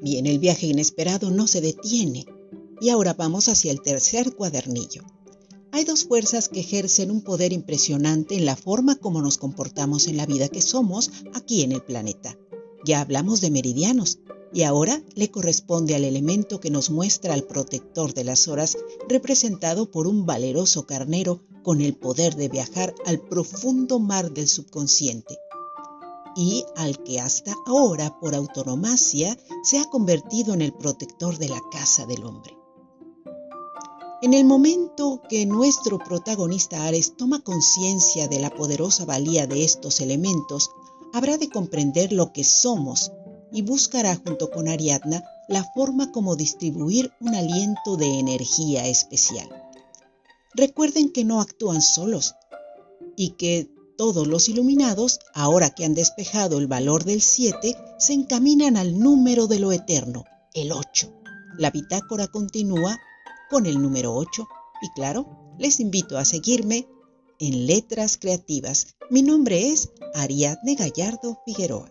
Bien, el viaje inesperado no se detiene. Y ahora vamos hacia el tercer cuadernillo. Hay dos fuerzas que ejercen un poder impresionante en la forma como nos comportamos en la vida que somos aquí en el planeta. Ya hablamos de meridianos y ahora le corresponde al elemento que nos muestra al protector de las horas representado por un valeroso carnero con el poder de viajar al profundo mar del subconsciente y al que hasta ahora por autonomacia se ha convertido en el protector de la casa del hombre. En el momento que nuestro protagonista Ares toma conciencia de la poderosa valía de estos elementos, habrá de comprender lo que somos y buscará junto con Ariadna la forma como distribuir un aliento de energía especial. Recuerden que no actúan solos y que todos los iluminados, ahora que han despejado el valor del 7, se encaminan al número de lo eterno, el 8. La bitácora continúa con el número 8 y claro, les invito a seguirme en Letras Creativas. Mi nombre es Ariadne Gallardo Figueroa.